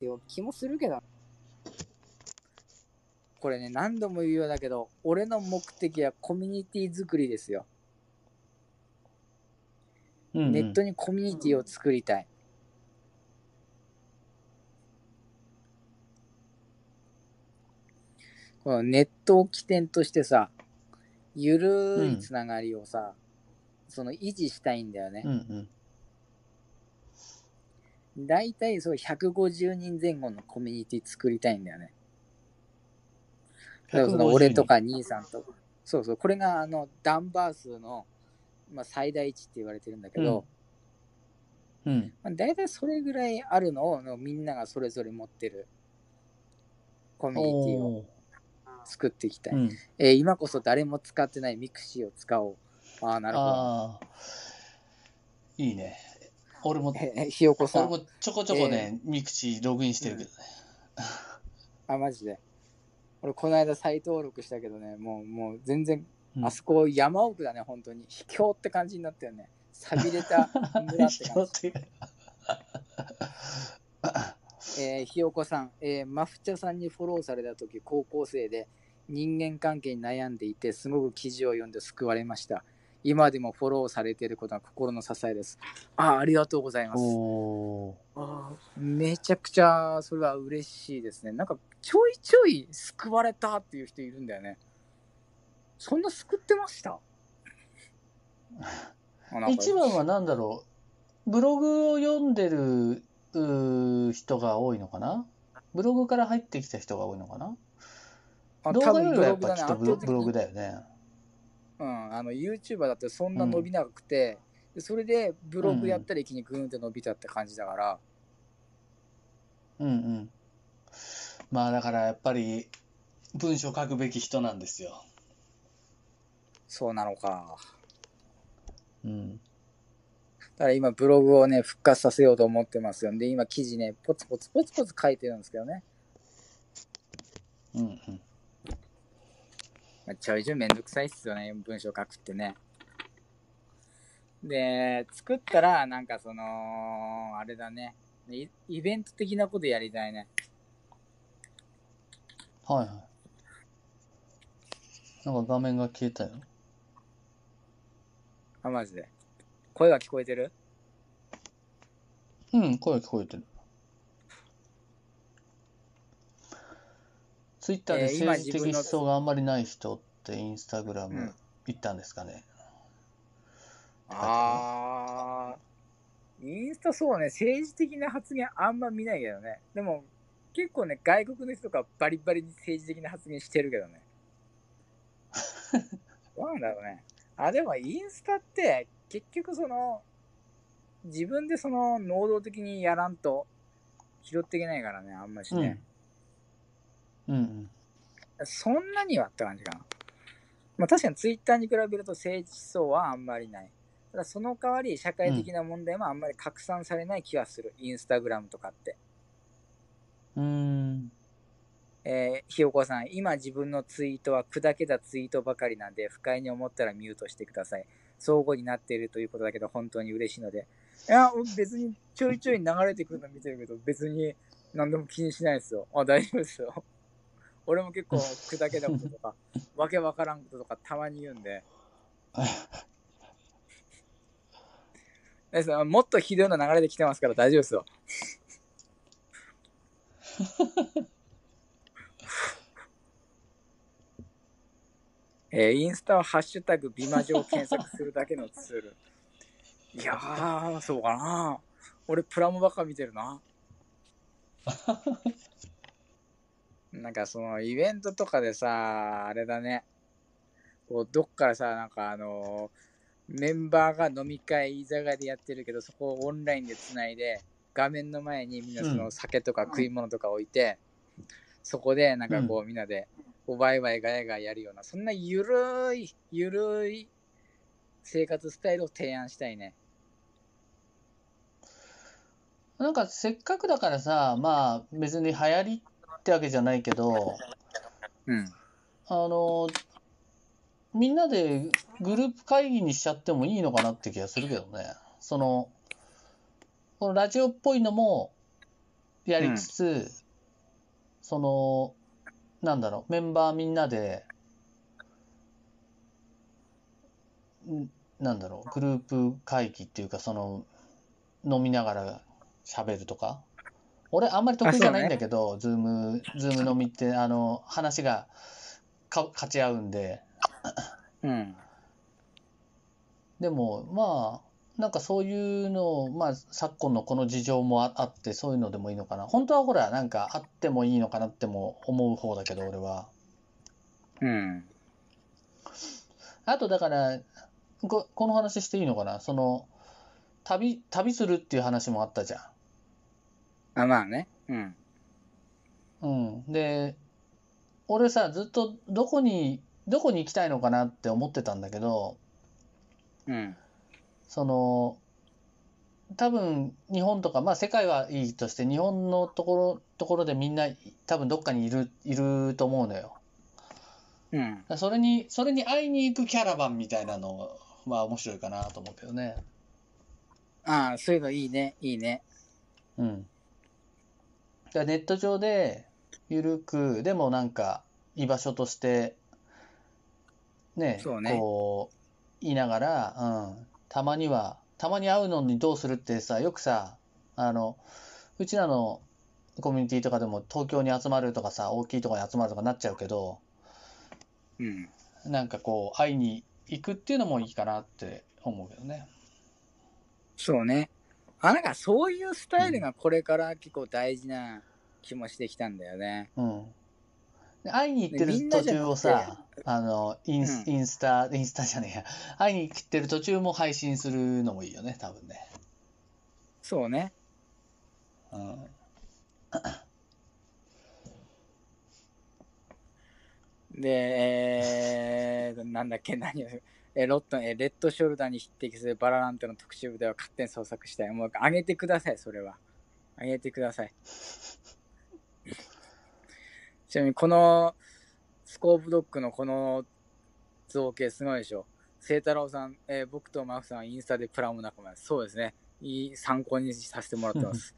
よ気もするけど。これね、何度も言うようだけど、俺の目的はコミュニティ作りですよ。うんうんネットにコミュニティを作りたい。このネットを起点としてさ、ゆるいつながりをさ、その維持したいんだよねう。んうん。だいたいそう150人前後のコミュニティ作りたいんだよね。だからその俺とか兄さんとか。そうそう、これがあのダンバー数の、まあ、最大値って言われてるんだけど、うん。まあ、大体それぐらいあるのをみんながそれぞれ持ってるコミュニティを作っていきたい。うん。えー今こそ誰も使ってない mixi を使おう。ああ、なるほど。いいね。俺も、えーひよこさん。俺もちょこちょこね、ミクチーログインしてるけどね。あ、マジで。俺、この間再登録したけどね、もう、もう全然、うんあそこ山奥だね、本当に。秘境って感じになったよね。寂れた村って感じ。えーひよこさん、えーマフチャさんにフォローされた時高校生で人間関係に悩んでいてすごく記事を読んで救われました今でもフォローされていることが心の支えです。あーありがとうございます。あーめちゃくちゃそれは嬉しいですね。なんかちょいちょい救われたっていう人いるんだよね。そんな救ってました？一番は何だろう。ブログを読んでる人が多いのかな？ブログから入ってきた人が多いのかな？あ動画よりはやっぱきっとブログだよね。うん、あの YouTuber だってそんな伸びなくて、でそれでブログやったら一気にグーンって伸びたって感じだから、うんうん。まあだからやっぱり文章書くべき人なんですよ。そうなのか。うん。だから今ブログをね、復活させようと思ってますよ。で、今記事ね、ポツポツポツポツ書いてるんですけどね。うんうん。まあちょいちょいめんどくさいっすよね、文章書くってね。で、作ったら、なんかその、あれだね。イイベント的なことやりたいね。はいはい。なんか画面が消えたよ。あ、マジで。声は聞こえてる？うん、声聞こえてる。ツイッターで政治的思想があんまりない人ってインスタグラうんム行ったんですかね。あー、インスタそうね、政治的な発言あんま見ないけどね。でも、結構ね、外国の人とかバリバリに政治的な発言してるけどね。どうなんだろうね。あ、でもインスタって、結局その、自分でその、能動的にやらんと、拾っていけないからね、あんましね。うんうん。そんなにはって感じかな。まあ確かにツイッターに比べると政治思想はあんまりない。ただその代わり社会的な問題もあんまり拡散されない気がする。インスタグラムとかって。うーん。えーひよこさん、今自分のツイートは砕けたツイートばかりなんで、不快に思ったらミュートしてください。相互になっているということだけど、本当に嬉しいので。いや、別にちょいちょい流れてくるの見てるけど、別に何でも気にしないですよ。あ、大丈夫ですよ。俺も結構 砕けたこととか、わけわからんこととかたまに言うんで。ですもっとひどいの流れてきてますから大丈夫ですよ。えーインスタはハッシュタグ美魔女を検索するだけのツール。いやー、そうかな。俺プラモばっか見てるな。なんかそのイベントとかでさ、あれだね。こうどっからさ、なんかあのメンバーが飲み会居酒屋でやってるけど、そこをオンラインでつないで、画面の前にみんなその酒とか食い物とか置いて、そこでなんかこうみんなで、こうワイワイガヤガヤやるような、そんなゆるい、ゆるい生活スタイルを提案したいね。なんかせっかくだからさ、まあ別に流行りってわけじゃないけど、うん。あの、みんなでグループ会議にしちゃってもいいのかなって気がするけどね。その、このラジオっぽいのも、やりつつ、その、なんだろう、メンバーみんなで、んなんだろう、グループ会議っていうか、その、飲みながら喋るとか。俺、あんまり得意じゃないんだけど、 Zoom、Zoom 飲みって、あの、話がか勝ち合うんで。うん。でも、まあ、なんかそういうのを、まあ、昨今のこの事情もああって、そういうのでもいいのかな。本当はほら、なんかあってもいいのかなっても思う方だけど、俺は。うん。あと、だから、こ、この話していいのかな？その、旅、旅するっていう話もあったじゃあ、まあね。うん。ん。うん。で、俺さ、ずっとどこに、どこに行きたいのかなって思ってたんだけど、うん。その、多分日本とか、まあ世界はいいとして、日本のところ、ところでみんな多分どっかにいる、いると思うのよ。うん。それに、それに会いに行くキャラバンみたいなのは面白いかなと思うけどね。ああ、そういうのいいね。いいね。うん。ネット上で、ゆるく、でもなんか、居場所として、ね、そうねこう、言いながら、うん、たまには、たまに会うのにどうするってさ、よくさ、あの、うちらのコミュニティとかでも東京に集まるとかさ、大きいところに集まるとかなっちゃうけど、うん。なんかこう、会いに行くっていうのもいいかなって思うけどね。そうね。あ、なんかそういうスタイルがこれから結構大事な気もしてきたんだよね。うん。で会いに行ってる途中をさ、あの、インス、うんインスタ、インスタじゃねえや。会いに行ってる途中も配信するのもいいよね、多分ね。そうね。うん。で、えー、なんだっけ、何を、えロット、えレッドショルダーに匹敵するバララントの特集部では勝手に創作したい。もう上げてください、それは。上げてください。ちなみに、このスコープドッグのこの造形すごいでしょ。聖太郎さん、え僕とマフさんはインスタでプラモ仲間です。そうですね。いい参考にさせてもらってます。